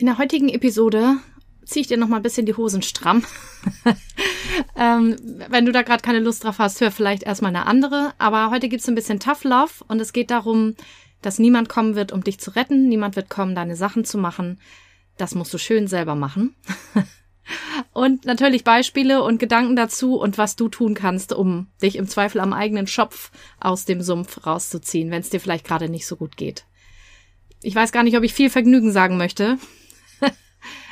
In der heutigen Episode ziehe ich dir noch mal ein bisschen die Hosen stramm. ähm, wenn du da gerade keine Lust drauf hast, hör vielleicht erstmal eine andere. Aber heute gibt's ein bisschen Tough Love und es geht darum, dass niemand kommen wird, um dich zu retten. Niemand wird kommen, deine Sachen zu machen. Das musst du schön selber machen. und natürlich Beispiele und Gedanken dazu und was du tun kannst, um dich im Zweifel am eigenen Schopf aus dem Sumpf rauszuziehen, wenn es dir vielleicht gerade nicht so gut geht. Ich weiß gar nicht, ob ich viel Vergnügen sagen möchte.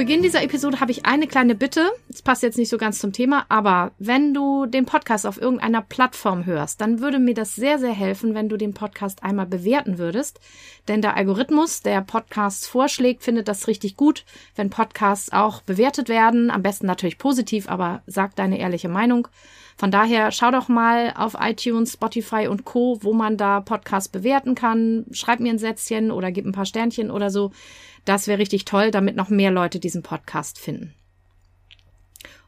Beginn dieser Episode habe ich eine kleine Bitte. Es passt jetzt nicht so ganz zum Thema, aber wenn du den Podcast auf irgendeiner Plattform hörst, dann würde mir das sehr, sehr helfen, wenn du den Podcast einmal bewerten würdest. Denn der Algorithmus, der Podcasts vorschlägt, findet das richtig gut, wenn Podcasts auch bewertet werden. Am besten natürlich positiv, aber sag deine ehrliche Meinung. Von daher schau doch mal auf iTunes, Spotify und Co., wo man da Podcasts bewerten kann. Schreib mir ein Sätzchen oder gib ein paar Sternchen oder so. Das wäre richtig toll, damit noch mehr Leute diesen Podcast finden.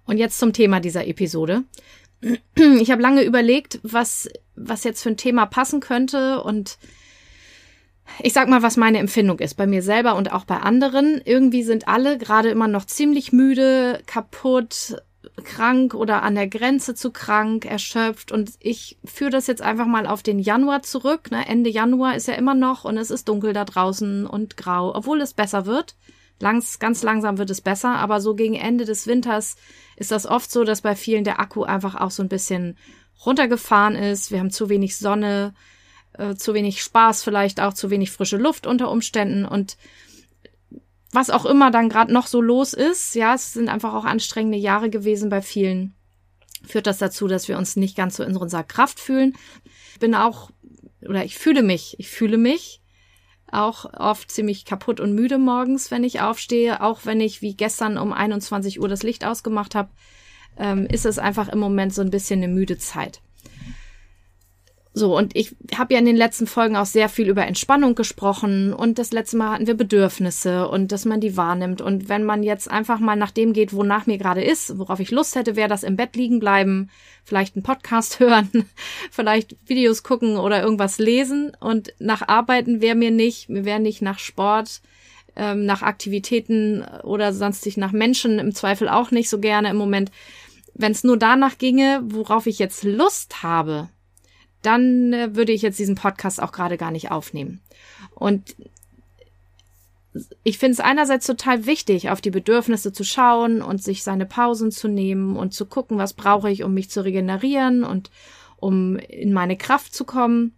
Und jetzt zum Thema dieser Episode. Ich habe lange überlegt, was, was jetzt für ein Thema passen könnte und ich sag mal, was meine Empfindung ist, bei mir selber und auch bei anderen. Irgendwie sind alle gerade immer noch ziemlich müde, kaputt, krank oder an der Grenze zu krank, erschöpft. Und ich führe das jetzt einfach mal auf den Januar zurück. Ne? Ende Januar ist ja immer noch und es ist dunkel da draußen und grau, obwohl es besser wird. Langs, ganz langsam wird es besser, aber so gegen Ende des Winters ist das oft so, dass bei vielen der Akku einfach auch so ein bisschen runtergefahren ist. Wir haben zu wenig Sonne, äh, zu wenig Spaß vielleicht auch, zu wenig frische Luft unter Umständen und was auch immer dann gerade noch so los ist, ja, es sind einfach auch anstrengende Jahre gewesen bei vielen, führt das dazu, dass wir uns nicht ganz so in unserer Kraft fühlen. Ich bin auch, oder ich fühle mich, ich fühle mich auch oft ziemlich kaputt und müde morgens, wenn ich aufstehe, auch wenn ich wie gestern um 21 Uhr das Licht ausgemacht habe, ähm, ist es einfach im Moment so ein bisschen eine müde Zeit. So, und ich habe ja in den letzten Folgen auch sehr viel über Entspannung gesprochen und das letzte Mal hatten wir Bedürfnisse und dass man die wahrnimmt. Und wenn man jetzt einfach mal nach dem geht, wonach mir gerade ist, worauf ich Lust hätte, wäre das im Bett liegen bleiben, vielleicht einen Podcast hören, vielleicht Videos gucken oder irgendwas lesen. Und nach Arbeiten wäre mir nicht, mir wäre nicht nach Sport, ähm, nach Aktivitäten oder sonstig nach Menschen im Zweifel auch nicht so gerne im Moment. Wenn es nur danach ginge, worauf ich jetzt Lust habe, dann äh, würde ich jetzt diesen Podcast auch gerade gar nicht aufnehmen. Und ich finde es einerseits total wichtig, auf die Bedürfnisse zu schauen und sich seine Pausen zu nehmen und zu gucken, was brauche ich, um mich zu regenerieren und um in meine Kraft zu kommen.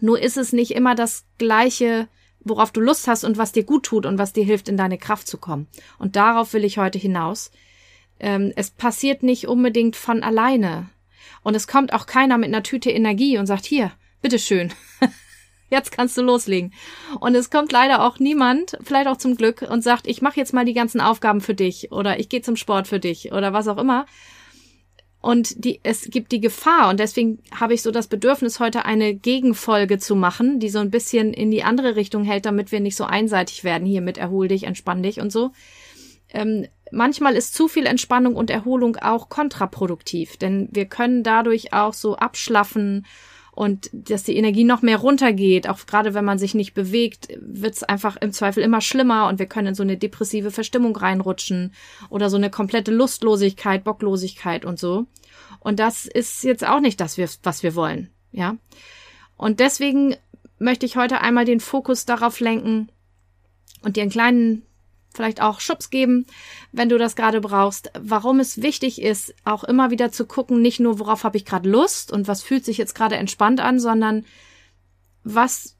Nur ist es nicht immer das Gleiche, worauf du Lust hast und was dir gut tut und was dir hilft, in deine Kraft zu kommen. Und darauf will ich heute hinaus. Ähm, es passiert nicht unbedingt von alleine. Und es kommt auch keiner mit einer Tüte Energie und sagt, hier, bitteschön. Jetzt kannst du loslegen. Und es kommt leider auch niemand, vielleicht auch zum Glück, und sagt, ich mache jetzt mal die ganzen Aufgaben für dich oder ich gehe zum Sport für dich oder was auch immer. Und die, es gibt die Gefahr, und deswegen habe ich so das Bedürfnis, heute eine Gegenfolge zu machen, die so ein bisschen in die andere Richtung hält, damit wir nicht so einseitig werden hier mit erhol dich, entspann dich und so. Ähm, manchmal ist zu viel Entspannung und Erholung auch kontraproduktiv, denn wir können dadurch auch so abschlaffen und dass die Energie noch mehr runtergeht. Auch gerade wenn man sich nicht bewegt, wird es einfach im Zweifel immer schlimmer und wir können in so eine depressive Verstimmung reinrutschen oder so eine komplette Lustlosigkeit, Bocklosigkeit und so. Und das ist jetzt auch nicht das, was wir wollen, ja. Und deswegen möchte ich heute einmal den Fokus darauf lenken und dir einen kleinen vielleicht auch Schubs geben, wenn du das gerade brauchst, warum es wichtig ist, auch immer wieder zu gucken, nicht nur, worauf habe ich gerade Lust und was fühlt sich jetzt gerade entspannt an, sondern was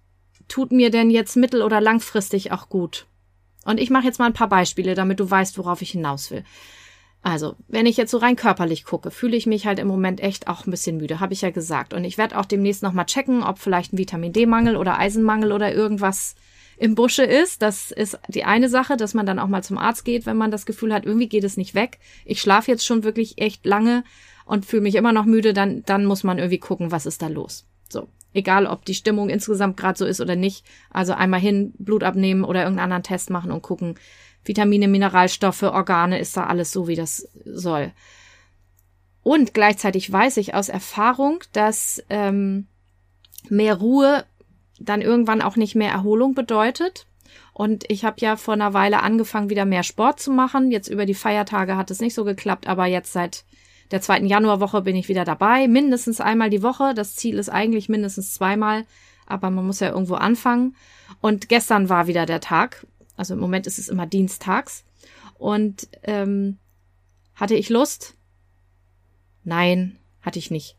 tut mir denn jetzt mittel- oder langfristig auch gut. Und ich mache jetzt mal ein paar Beispiele, damit du weißt, worauf ich hinaus will. Also, wenn ich jetzt so rein körperlich gucke, fühle ich mich halt im Moment echt auch ein bisschen müde, habe ich ja gesagt. Und ich werde auch demnächst nochmal checken, ob vielleicht ein Vitamin D-Mangel oder Eisenmangel oder irgendwas im Busche ist. Das ist die eine Sache, dass man dann auch mal zum Arzt geht, wenn man das Gefühl hat, irgendwie geht es nicht weg. Ich schlafe jetzt schon wirklich echt lange und fühle mich immer noch müde, dann, dann muss man irgendwie gucken, was ist da los. So. Egal, ob die Stimmung insgesamt gerade so ist oder nicht. Also einmal hin, Blut abnehmen oder irgendeinen anderen Test machen und gucken, Vitamine, Mineralstoffe, Organe, ist da alles so, wie das soll. Und gleichzeitig weiß ich aus Erfahrung, dass ähm, mehr Ruhe dann irgendwann auch nicht mehr Erholung bedeutet. Und ich habe ja vor einer Weile angefangen, wieder mehr Sport zu machen. Jetzt über die Feiertage hat es nicht so geklappt, aber jetzt seit der zweiten Januarwoche bin ich wieder dabei. Mindestens einmal die Woche. Das Ziel ist eigentlich mindestens zweimal, aber man muss ja irgendwo anfangen. Und gestern war wieder der Tag. Also im Moment ist es immer dienstags. Und ähm, hatte ich Lust? Nein, hatte ich nicht.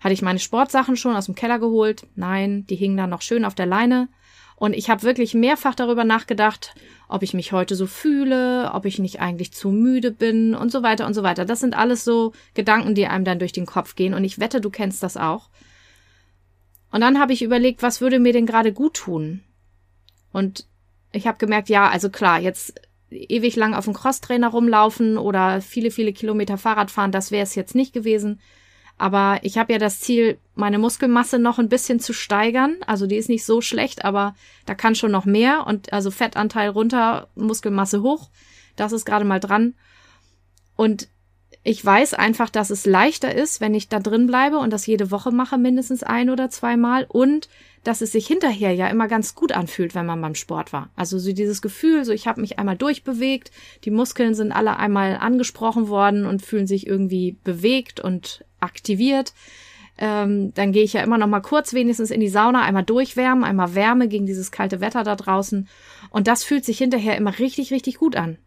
Hatte ich meine Sportsachen schon aus dem Keller geholt? Nein, die hingen da noch schön auf der Leine. Und ich habe wirklich mehrfach darüber nachgedacht, ob ich mich heute so fühle, ob ich nicht eigentlich zu müde bin und so weiter und so weiter. Das sind alles so Gedanken, die einem dann durch den Kopf gehen. Und ich wette, du kennst das auch. Und dann habe ich überlegt, was würde mir denn gerade gut tun? Und ich habe gemerkt, ja, also klar, jetzt ewig lang auf dem Crosstrainer rumlaufen oder viele, viele Kilometer Fahrrad fahren, das wäre es jetzt nicht gewesen. Aber ich habe ja das Ziel, meine Muskelmasse noch ein bisschen zu steigern. Also die ist nicht so schlecht, aber da kann schon noch mehr. Und also Fettanteil runter, Muskelmasse hoch. Das ist gerade mal dran. Und ich weiß einfach, dass es leichter ist, wenn ich da drin bleibe und das jede Woche mache, mindestens ein oder zweimal. Und dass es sich hinterher ja immer ganz gut anfühlt, wenn man beim Sport war. Also so dieses Gefühl, so ich habe mich einmal durchbewegt, die Muskeln sind alle einmal angesprochen worden und fühlen sich irgendwie bewegt und aktiviert. Ähm, dann gehe ich ja immer noch mal kurz wenigstens in die Sauna, einmal durchwärmen, einmal Wärme gegen dieses kalte Wetter da draußen. Und das fühlt sich hinterher immer richtig, richtig gut an.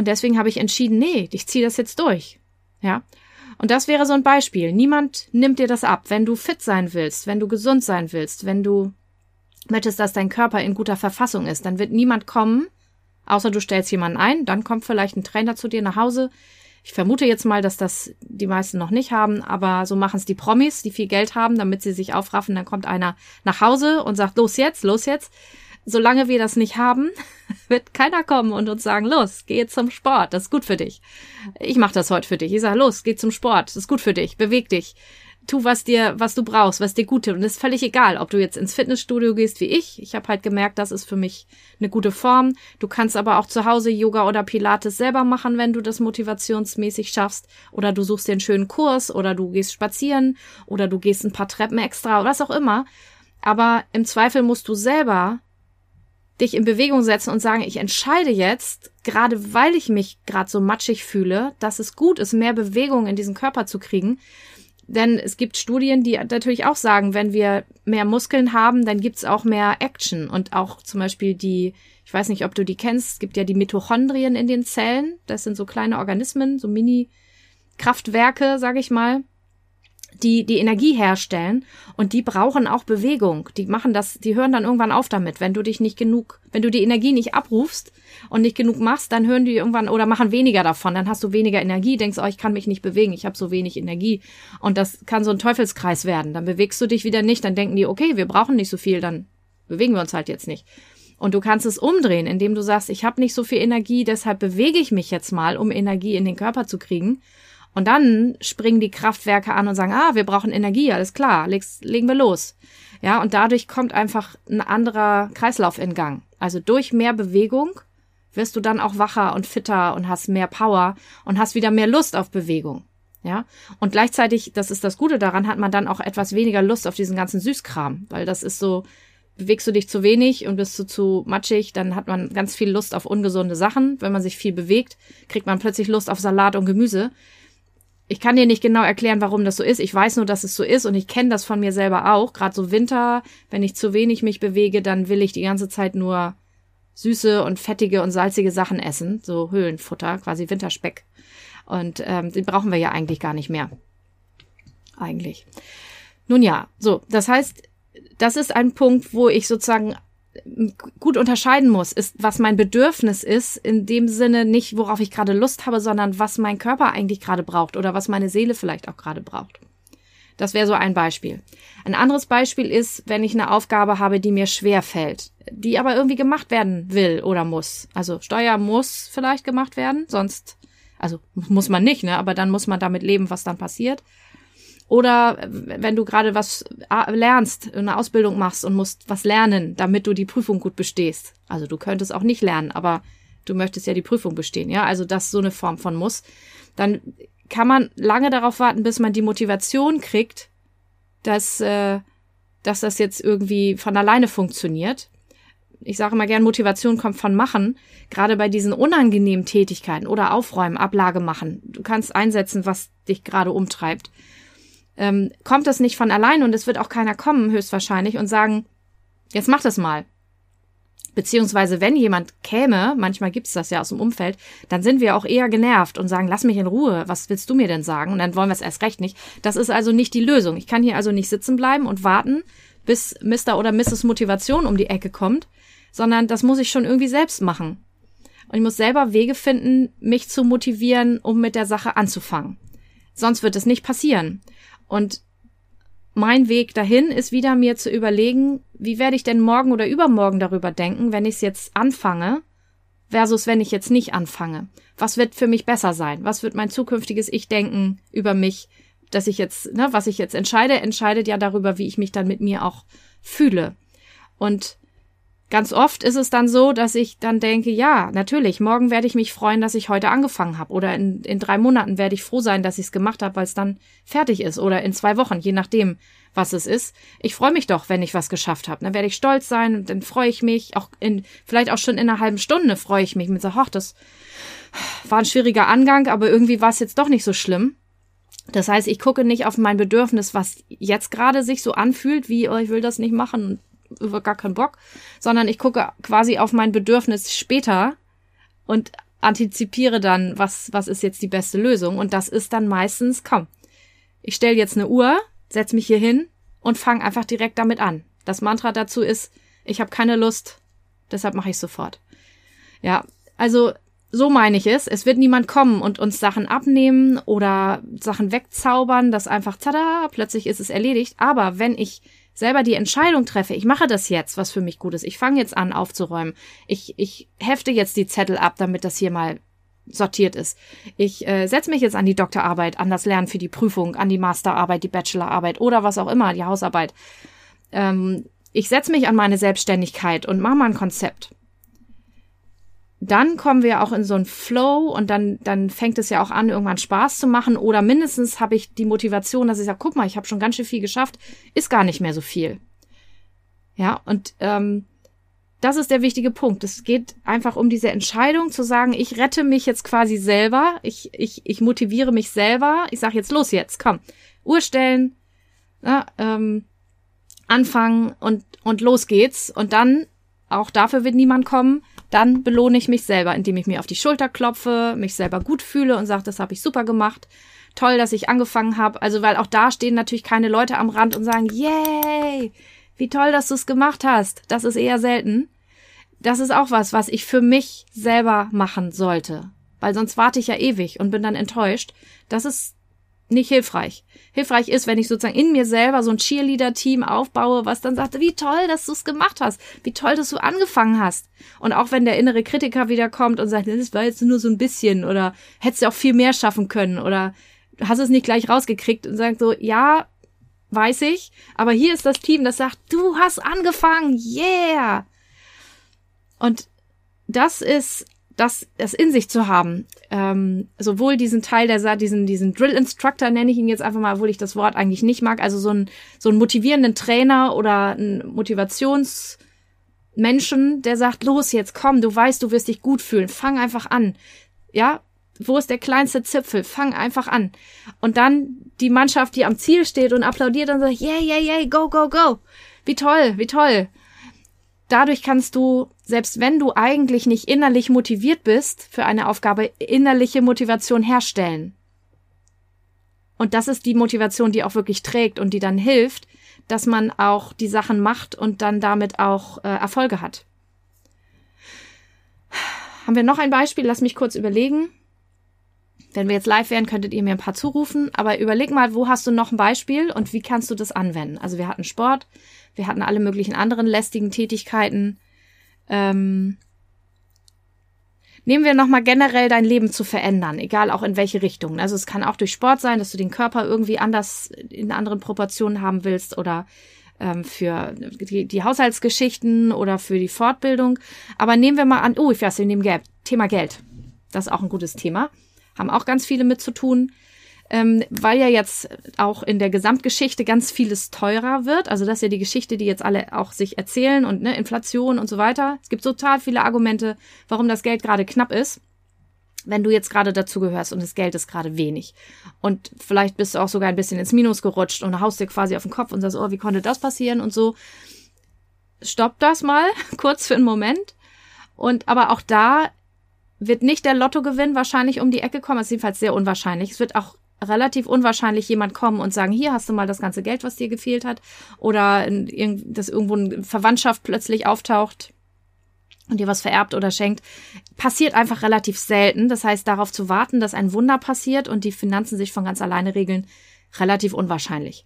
Und deswegen habe ich entschieden, nee, ich ziehe das jetzt durch. Ja. Und das wäre so ein Beispiel. Niemand nimmt dir das ab. Wenn du fit sein willst, wenn du gesund sein willst, wenn du möchtest, dass dein Körper in guter Verfassung ist, dann wird niemand kommen, außer du stellst jemanden ein, dann kommt vielleicht ein Trainer zu dir nach Hause. Ich vermute jetzt mal, dass das die meisten noch nicht haben, aber so machen es die Promis, die viel Geld haben, damit sie sich aufraffen. Dann kommt einer nach Hause und sagt, los jetzt, los jetzt solange wir das nicht haben, wird keiner kommen und uns sagen, los, geh zum Sport, das ist gut für dich. Ich mache das heute für dich. Ich sage, los, geh zum Sport, das ist gut für dich, beweg dich. Tu, was dir, was du brauchst, was dir gut tut. Und es ist völlig egal, ob du jetzt ins Fitnessstudio gehst wie ich. Ich habe halt gemerkt, das ist für mich eine gute Form. Du kannst aber auch zu Hause Yoga oder Pilates selber machen, wenn du das motivationsmäßig schaffst. Oder du suchst dir einen schönen Kurs oder du gehst spazieren oder du gehst ein paar Treppen extra oder was auch immer. Aber im Zweifel musst du selber dich in Bewegung setzen und sagen, ich entscheide jetzt, gerade weil ich mich gerade so matschig fühle, dass es gut ist, mehr Bewegung in diesen Körper zu kriegen. Denn es gibt Studien, die natürlich auch sagen, wenn wir mehr Muskeln haben, dann gibt's auch mehr Action. Und auch zum Beispiel die, ich weiß nicht, ob du die kennst, es gibt ja die Mitochondrien in den Zellen. Das sind so kleine Organismen, so Mini-Kraftwerke, sage ich mal die die Energie herstellen und die brauchen auch Bewegung. Die machen das, die hören dann irgendwann auf damit. Wenn du dich nicht genug, wenn du die Energie nicht abrufst und nicht genug machst, dann hören die irgendwann oder machen weniger davon. Dann hast du weniger Energie, denkst, oh, ich kann mich nicht bewegen, ich habe so wenig Energie und das kann so ein Teufelskreis werden. Dann bewegst du dich wieder nicht, dann denken die, okay, wir brauchen nicht so viel, dann bewegen wir uns halt jetzt nicht. Und du kannst es umdrehen, indem du sagst, ich habe nicht so viel Energie, deshalb bewege ich mich jetzt mal, um Energie in den Körper zu kriegen. Und dann springen die Kraftwerke an und sagen, ah, wir brauchen Energie, alles klar, legen wir los. Ja, und dadurch kommt einfach ein anderer Kreislauf in Gang. Also durch mehr Bewegung wirst du dann auch wacher und fitter und hast mehr Power und hast wieder mehr Lust auf Bewegung. Ja, und gleichzeitig, das ist das Gute daran, hat man dann auch etwas weniger Lust auf diesen ganzen Süßkram, weil das ist so, bewegst du dich zu wenig und bist du zu matschig, dann hat man ganz viel Lust auf ungesunde Sachen. Wenn man sich viel bewegt, kriegt man plötzlich Lust auf Salat und Gemüse. Ich kann dir nicht genau erklären, warum das so ist. Ich weiß nur, dass es so ist und ich kenne das von mir selber auch. Gerade so Winter, wenn ich zu wenig mich bewege, dann will ich die ganze Zeit nur süße und fettige und salzige Sachen essen, so Höhlenfutter, quasi Winterspeck. Und ähm, den brauchen wir ja eigentlich gar nicht mehr. Eigentlich. Nun ja, so, das heißt, das ist ein Punkt, wo ich sozusagen gut unterscheiden muss, ist, was mein Bedürfnis ist, in dem Sinne nicht, worauf ich gerade Lust habe, sondern was mein Körper eigentlich gerade braucht oder was meine Seele vielleicht auch gerade braucht. Das wäre so ein Beispiel. Ein anderes Beispiel ist, wenn ich eine Aufgabe habe, die mir schwer fällt, die aber irgendwie gemacht werden will oder muss. Also Steuer muss vielleicht gemacht werden, sonst, also muss man nicht, ne? Aber dann muss man damit leben, was dann passiert. Oder wenn du gerade was äh, lernst, eine Ausbildung machst und musst was lernen, damit du die Prüfung gut bestehst. Also du könntest auch nicht lernen, aber du möchtest ja die Prüfung bestehen, ja? Also das so eine Form von muss. Dann kann man lange darauf warten, bis man die Motivation kriegt, dass, äh, dass das jetzt irgendwie von alleine funktioniert. Ich sage mal gern, Motivation kommt von Machen. Gerade bei diesen unangenehmen Tätigkeiten oder Aufräumen, Ablage machen. Du kannst einsetzen, was dich gerade umtreibt ähm, kommt das nicht von allein und es wird auch keiner kommen, höchstwahrscheinlich, und sagen, jetzt mach das mal. Beziehungsweise, wenn jemand käme, manchmal gibt's das ja aus dem Umfeld, dann sind wir auch eher genervt und sagen, lass mich in Ruhe, was willst du mir denn sagen? Und dann wollen wir es erst recht nicht. Das ist also nicht die Lösung. Ich kann hier also nicht sitzen bleiben und warten, bis Mr. oder Mrs. Motivation um die Ecke kommt, sondern das muss ich schon irgendwie selbst machen. Und ich muss selber Wege finden, mich zu motivieren, um mit der Sache anzufangen. Sonst wird es nicht passieren. Und mein Weg dahin ist wieder mir zu überlegen, wie werde ich denn morgen oder übermorgen darüber denken, wenn ich es jetzt anfange, versus wenn ich jetzt nicht anfange. Was wird für mich besser sein? Was wird mein zukünftiges Ich denken über mich, dass ich jetzt, ne, was ich jetzt entscheide, entscheidet ja darüber, wie ich mich dann mit mir auch fühle. Und Ganz oft ist es dann so, dass ich dann denke, ja, natürlich, morgen werde ich mich freuen, dass ich heute angefangen habe. Oder in, in drei Monaten werde ich froh sein, dass ich es gemacht habe, weil es dann fertig ist. Oder in zwei Wochen, je nachdem, was es ist. Ich freue mich doch, wenn ich was geschafft habe. Dann werde ich stolz sein und dann freue ich mich. Auch in, vielleicht auch schon in einer halben Stunde freue ich mich mit so, ach, das war ein schwieriger Angang, aber irgendwie war es jetzt doch nicht so schlimm. Das heißt, ich gucke nicht auf mein Bedürfnis, was jetzt gerade sich so anfühlt, wie, oh, ich will das nicht machen über gar keinen Bock, sondern ich gucke quasi auf mein Bedürfnis später und antizipiere dann, was, was ist jetzt die beste Lösung. Und das ist dann meistens, komm, ich stelle jetzt eine Uhr, setz mich hier hin und fange einfach direkt damit an. Das Mantra dazu ist, ich habe keine Lust, deshalb mache ich sofort. Ja, also so meine ich es. Es wird niemand kommen und uns Sachen abnehmen oder Sachen wegzaubern, das einfach, tada, plötzlich ist es erledigt. Aber wenn ich selber die Entscheidung treffe, ich mache das jetzt, was für mich gut ist, ich fange jetzt an aufzuräumen, ich, ich hefte jetzt die Zettel ab, damit das hier mal sortiert ist. Ich äh, setze mich jetzt an die Doktorarbeit, an das Lernen für die Prüfung, an die Masterarbeit, die Bachelorarbeit oder was auch immer, die Hausarbeit. Ähm, ich setze mich an meine Selbstständigkeit und mache mal ein Konzept dann kommen wir auch in so einen Flow und dann, dann fängt es ja auch an, irgendwann Spaß zu machen. Oder mindestens habe ich die Motivation, dass ich sage, guck mal, ich habe schon ganz schön viel geschafft, ist gar nicht mehr so viel. Ja, und ähm, das ist der wichtige Punkt. Es geht einfach um diese Entscheidung zu sagen, ich rette mich jetzt quasi selber, ich, ich, ich motiviere mich selber, ich sage jetzt los jetzt, komm, Uhr stellen, ja, ähm, anfangen und, und los geht's. Und dann, auch dafür wird niemand kommen, dann belohne ich mich selber, indem ich mir auf die Schulter klopfe, mich selber gut fühle und sage, das habe ich super gemacht. Toll, dass ich angefangen habe. Also, weil auch da stehen natürlich keine Leute am Rand und sagen, yay, wie toll, dass du es gemacht hast. Das ist eher selten. Das ist auch was, was ich für mich selber machen sollte. Weil sonst warte ich ja ewig und bin dann enttäuscht. Das ist nicht hilfreich. Hilfreich ist, wenn ich sozusagen in mir selber so ein Cheerleader-Team aufbaue, was dann sagt, wie toll, dass du es gemacht hast, wie toll, dass du angefangen hast. Und auch wenn der innere Kritiker wieder kommt und sagt, das war jetzt nur so ein bisschen oder hättest du auch viel mehr schaffen können oder hast es nicht gleich rausgekriegt und sagt so, ja, weiß ich, aber hier ist das Team, das sagt, du hast angefangen, yeah. Und das ist das, das in sich zu haben, ähm, sowohl diesen Teil der diesen diesen Drill Instructor nenne ich ihn jetzt einfach mal, obwohl ich das Wort eigentlich nicht mag, also so einen so motivierenden Trainer oder einen Motivationsmenschen, der sagt, los jetzt, komm, du weißt, du wirst dich gut fühlen, fang einfach an, ja, wo ist der kleinste Zipfel? Fang einfach an. Und dann die Mannschaft, die am Ziel steht und applaudiert und sagt, yeah, yeah, yeah, go, go, go. Wie toll, wie toll dadurch kannst du, selbst wenn du eigentlich nicht innerlich motiviert bist für eine Aufgabe, innerliche Motivation herstellen. Und das ist die Motivation, die auch wirklich trägt und die dann hilft, dass man auch die Sachen macht und dann damit auch äh, Erfolge hat. Haben wir noch ein Beispiel? Lass mich kurz überlegen. Wenn wir jetzt live wären, könntet ihr mir ein paar zurufen. Aber überleg mal, wo hast du noch ein Beispiel und wie kannst du das anwenden? Also wir hatten Sport, wir hatten alle möglichen anderen lästigen Tätigkeiten. Ähm, nehmen wir nochmal generell dein Leben zu verändern, egal auch in welche Richtung. Also es kann auch durch Sport sein, dass du den Körper irgendwie anders in anderen Proportionen haben willst oder ähm, für die, die Haushaltsgeschichten oder für die Fortbildung. Aber nehmen wir mal an, oh, ich weiß, wir nehmen Geld. Thema Geld. Das ist auch ein gutes Thema. Haben auch ganz viele mit zu tun ähm, weil ja jetzt auch in der Gesamtgeschichte ganz vieles teurer wird. Also das ist ja die Geschichte, die jetzt alle auch sich erzählen und ne, Inflation und so weiter. Es gibt total viele Argumente, warum das Geld gerade knapp ist. Wenn du jetzt gerade dazu gehörst und das Geld ist gerade wenig. Und vielleicht bist du auch sogar ein bisschen ins Minus gerutscht und haust dir quasi auf den Kopf und sagst, oh, wie konnte das passieren und so. Stopp das mal kurz für einen Moment. Und aber auch da wird nicht der Lottogewinn wahrscheinlich um die Ecke kommen. Das ist jedenfalls sehr unwahrscheinlich. Es wird auch relativ unwahrscheinlich jemand kommen und sagen, hier hast du mal das ganze Geld, was dir gefehlt hat. Oder dass irgendwo eine Verwandtschaft plötzlich auftaucht und dir was vererbt oder schenkt. Passiert einfach relativ selten. Das heißt, darauf zu warten, dass ein Wunder passiert und die Finanzen sich von ganz alleine regeln, relativ unwahrscheinlich.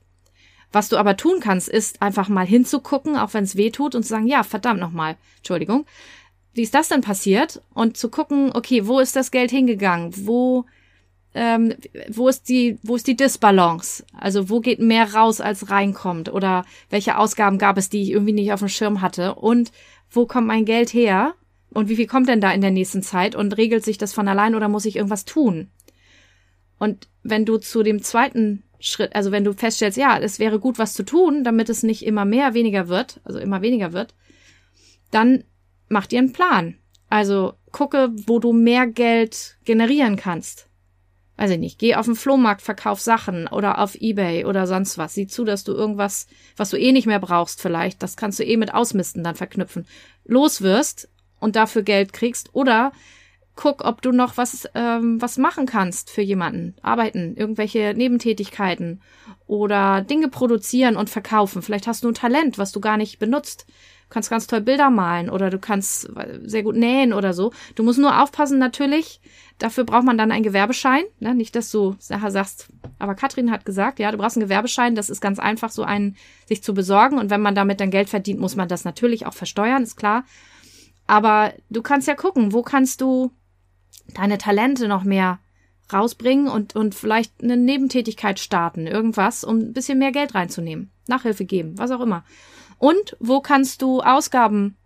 Was du aber tun kannst, ist einfach mal hinzugucken, auch wenn es weh tut und zu sagen, ja, verdammt nochmal, Entschuldigung, wie ist das denn passiert? Und zu gucken, okay, wo ist das Geld hingegangen? Wo ähm, wo ist die, wo ist die Disbalance? Also wo geht mehr raus, als reinkommt? Oder welche Ausgaben gab es, die ich irgendwie nicht auf dem Schirm hatte? Und wo kommt mein Geld her? Und wie viel kommt denn da in der nächsten Zeit? Und regelt sich das von allein oder muss ich irgendwas tun? Und wenn du zu dem zweiten Schritt, also wenn du feststellst, ja, es wäre gut, was zu tun, damit es nicht immer mehr, weniger wird, also immer weniger wird, dann mach dir einen Plan. Also gucke, wo du mehr Geld generieren kannst weiß ich nicht, geh auf den Flohmarkt, verkauf Sachen oder auf Ebay oder sonst was. Sieh zu, dass du irgendwas, was du eh nicht mehr brauchst vielleicht, das kannst du eh mit Ausmisten dann verknüpfen, loswirst und dafür Geld kriegst oder guck, ob du noch was, ähm, was machen kannst für jemanden. Arbeiten, irgendwelche Nebentätigkeiten oder Dinge produzieren und verkaufen. Vielleicht hast du ein Talent, was du gar nicht benutzt. Du kannst ganz toll Bilder malen oder du kannst sehr gut nähen oder so. Du musst nur aufpassen natürlich, Dafür braucht man dann einen Gewerbeschein. Ne? Nicht, dass du nachher sagst, aber Katrin hat gesagt, ja, du brauchst einen Gewerbeschein. Das ist ganz einfach, so einen sich zu besorgen. Und wenn man damit dann Geld verdient, muss man das natürlich auch versteuern, ist klar. Aber du kannst ja gucken, wo kannst du deine Talente noch mehr rausbringen und, und vielleicht eine Nebentätigkeit starten, irgendwas, um ein bisschen mehr Geld reinzunehmen. Nachhilfe geben, was auch immer. Und wo kannst du Ausgaben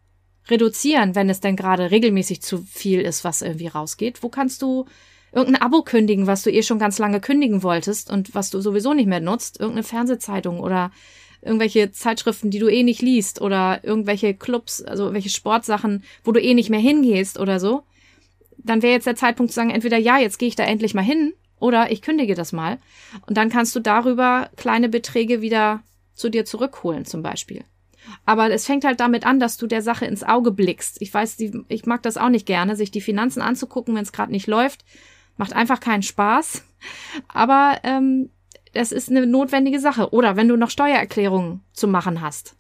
reduzieren, wenn es denn gerade regelmäßig zu viel ist, was irgendwie rausgeht? Wo kannst du irgendein Abo kündigen, was du eh schon ganz lange kündigen wolltest und was du sowieso nicht mehr nutzt? Irgendeine Fernsehzeitung oder irgendwelche Zeitschriften, die du eh nicht liest oder irgendwelche Clubs, also irgendwelche Sportsachen, wo du eh nicht mehr hingehst oder so? Dann wäre jetzt der Zeitpunkt zu sagen, entweder ja, jetzt gehe ich da endlich mal hin oder ich kündige das mal. Und dann kannst du darüber kleine Beträge wieder zu dir zurückholen, zum Beispiel. Aber es fängt halt damit an, dass du der Sache ins Auge blickst. Ich weiß, die, ich mag das auch nicht gerne, sich die Finanzen anzugucken, wenn es gerade nicht läuft. Macht einfach keinen Spaß. Aber ähm, es ist eine notwendige Sache. Oder wenn du noch Steuererklärungen zu machen hast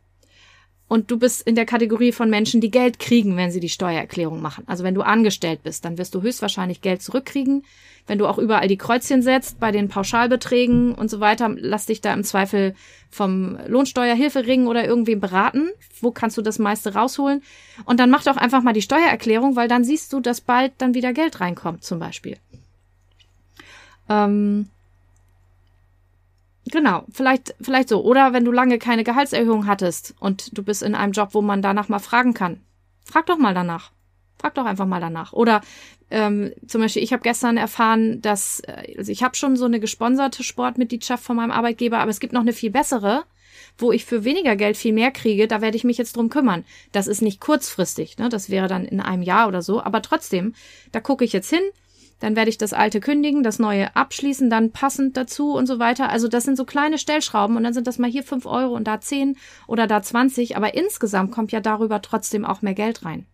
und du bist in der Kategorie von Menschen, die Geld kriegen, wenn sie die Steuererklärung machen. Also wenn du angestellt bist, dann wirst du höchstwahrscheinlich Geld zurückkriegen. Wenn du auch überall die Kreuzchen setzt bei den Pauschalbeträgen und so weiter, lass dich da im Zweifel vom Lohnsteuerhilfering oder irgendwem beraten. Wo kannst du das meiste rausholen? Und dann mach doch einfach mal die Steuererklärung, weil dann siehst du, dass bald dann wieder Geld reinkommt, zum Beispiel. Ähm, Genau, vielleicht, vielleicht so. Oder wenn du lange keine Gehaltserhöhung hattest und du bist in einem Job, wo man danach mal fragen kann. Frag doch mal danach. Frag doch einfach mal danach. Oder ähm, zum Beispiel, ich habe gestern erfahren, dass äh, also ich habe schon so eine gesponserte Sportmitgliedschaft von meinem Arbeitgeber, aber es gibt noch eine viel bessere, wo ich für weniger Geld viel mehr kriege. Da werde ich mich jetzt drum kümmern. Das ist nicht kurzfristig, ne? Das wäre dann in einem Jahr oder so. Aber trotzdem, da gucke ich jetzt hin dann werde ich das alte kündigen, das neue abschließen, dann passend dazu und so weiter. Also das sind so kleine Stellschrauben und dann sind das mal hier fünf Euro und da zehn oder da zwanzig, aber insgesamt kommt ja darüber trotzdem auch mehr Geld rein.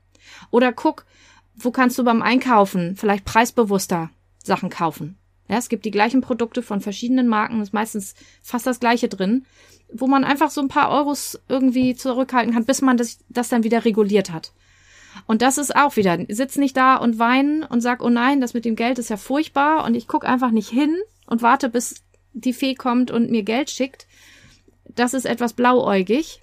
Oder guck, wo kannst du beim Einkaufen vielleicht preisbewusster Sachen kaufen? Ja, es gibt die gleichen Produkte von verschiedenen Marken, ist meistens fast das gleiche drin, wo man einfach so ein paar Euros irgendwie zurückhalten kann, bis man das, das dann wieder reguliert hat. Und das ist auch wieder, sitz nicht da und weinen und sag, oh nein, das mit dem Geld ist ja furchtbar und ich guck einfach nicht hin und warte, bis die Fee kommt und mir Geld schickt. Das ist etwas blauäugig.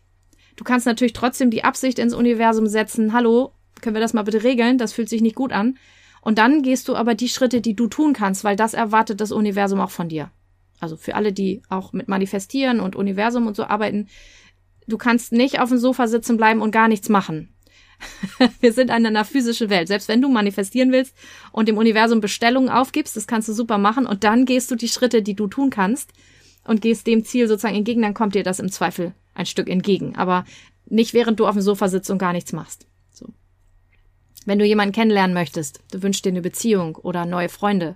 Du kannst natürlich trotzdem die Absicht ins Universum setzen, hallo, können wir das mal bitte regeln? Das fühlt sich nicht gut an. Und dann gehst du aber die Schritte, die du tun kannst, weil das erwartet das Universum auch von dir. Also für alle, die auch mit Manifestieren und Universum und so arbeiten, du kannst nicht auf dem Sofa sitzen bleiben und gar nichts machen. wir sind in einer physischen Welt. Selbst wenn du manifestieren willst und dem Universum Bestellungen aufgibst, das kannst du super machen und dann gehst du die Schritte, die du tun kannst und gehst dem Ziel sozusagen entgegen, dann kommt dir das im Zweifel ein Stück entgegen. Aber nicht während du auf dem Sofa sitzt und gar nichts machst. So. Wenn du jemanden kennenlernen möchtest, du wünschst dir eine Beziehung oder neue Freunde,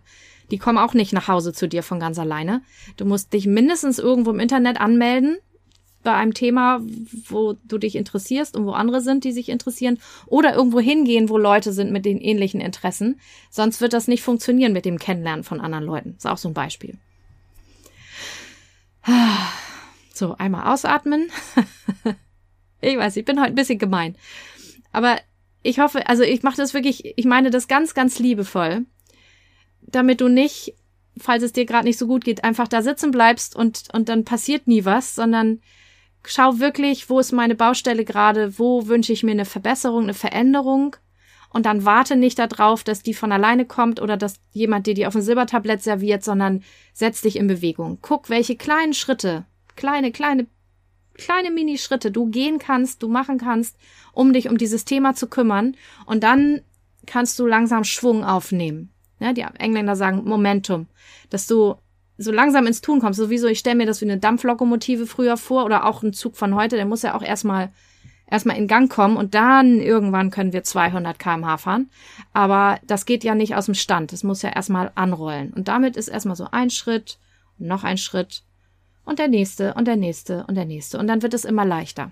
die kommen auch nicht nach Hause zu dir von ganz alleine. Du musst dich mindestens irgendwo im Internet anmelden bei einem Thema, wo du dich interessierst und wo andere sind, die sich interessieren, oder irgendwo hingehen, wo Leute sind mit den ähnlichen Interessen. Sonst wird das nicht funktionieren mit dem Kennenlernen von anderen Leuten. ist auch so ein Beispiel. So, einmal ausatmen. ich weiß, ich bin heute ein bisschen gemein. Aber ich hoffe, also ich mache das wirklich, ich meine das ganz, ganz liebevoll, damit du nicht, falls es dir gerade nicht so gut geht, einfach da sitzen bleibst und, und dann passiert nie was, sondern schau wirklich, wo ist meine Baustelle gerade, wo wünsche ich mir eine Verbesserung, eine Veränderung und dann warte nicht darauf, dass die von alleine kommt oder dass jemand dir die auf ein Silbertablett serviert, sondern setz dich in Bewegung. Guck, welche kleinen Schritte, kleine, kleine, kleine Minischritte du gehen kannst, du machen kannst, um dich um dieses Thema zu kümmern und dann kannst du langsam Schwung aufnehmen. Ja, die Engländer sagen Momentum, dass du so langsam ins Tun kommst. Sowieso, ich stelle mir das wie eine Dampflokomotive früher vor oder auch ein Zug von heute, der muss ja auch erstmal erstmal in Gang kommen und dann irgendwann können wir 200 kmh fahren. Aber das geht ja nicht aus dem Stand. Das muss ja erstmal anrollen. Und damit ist erstmal so ein Schritt, noch ein Schritt und der nächste und der nächste und der nächste. Und dann wird es immer leichter.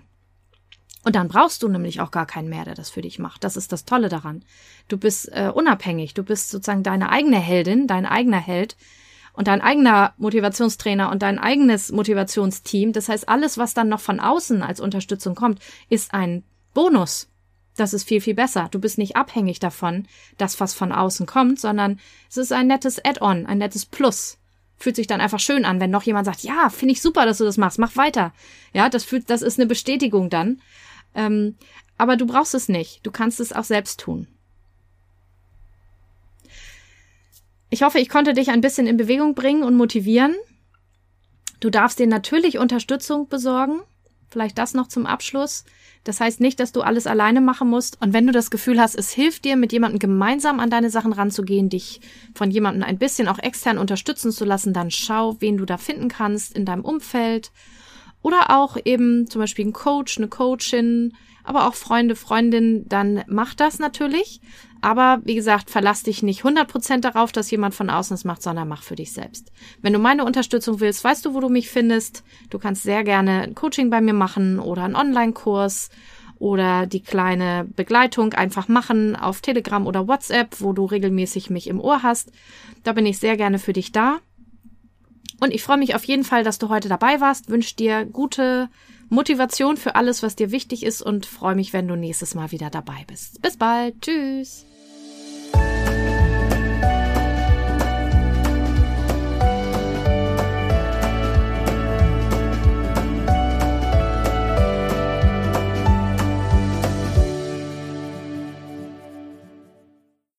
Und dann brauchst du nämlich auch gar keinen mehr, der das für dich macht. Das ist das Tolle daran. Du bist äh, unabhängig. Du bist sozusagen deine eigene Heldin, dein eigener Held und dein eigener Motivationstrainer und dein eigenes Motivationsteam. Das heißt, alles, was dann noch von außen als Unterstützung kommt, ist ein Bonus. Das ist viel, viel besser. Du bist nicht abhängig davon, dass was von außen kommt, sondern es ist ein nettes Add-on, ein nettes Plus. Fühlt sich dann einfach schön an, wenn noch jemand sagt, ja, finde ich super, dass du das machst, mach weiter. Ja, das fühlt, das ist eine Bestätigung dann. Ähm, aber du brauchst es nicht. Du kannst es auch selbst tun. Ich hoffe, ich konnte dich ein bisschen in Bewegung bringen und motivieren. Du darfst dir natürlich Unterstützung besorgen. Vielleicht das noch zum Abschluss. Das heißt nicht, dass du alles alleine machen musst. Und wenn du das Gefühl hast, es hilft dir, mit jemandem gemeinsam an deine Sachen ranzugehen, dich von jemandem ein bisschen auch extern unterstützen zu lassen, dann schau, wen du da finden kannst in deinem Umfeld. Oder auch eben zum Beispiel ein Coach, eine Coachin, aber auch Freunde, Freundinnen, dann mach das natürlich. Aber wie gesagt, verlass dich nicht 100% darauf, dass jemand von außen es macht, sondern mach für dich selbst. Wenn du meine Unterstützung willst, weißt du, wo du mich findest. Du kannst sehr gerne ein Coaching bei mir machen oder einen Online-Kurs oder die kleine Begleitung einfach machen auf Telegram oder WhatsApp, wo du regelmäßig mich im Ohr hast. Da bin ich sehr gerne für dich da. Und ich freue mich auf jeden Fall, dass du heute dabei warst. Wünsche dir gute Motivation für alles, was dir wichtig ist und freue mich, wenn du nächstes Mal wieder dabei bist. Bis bald. Tschüss.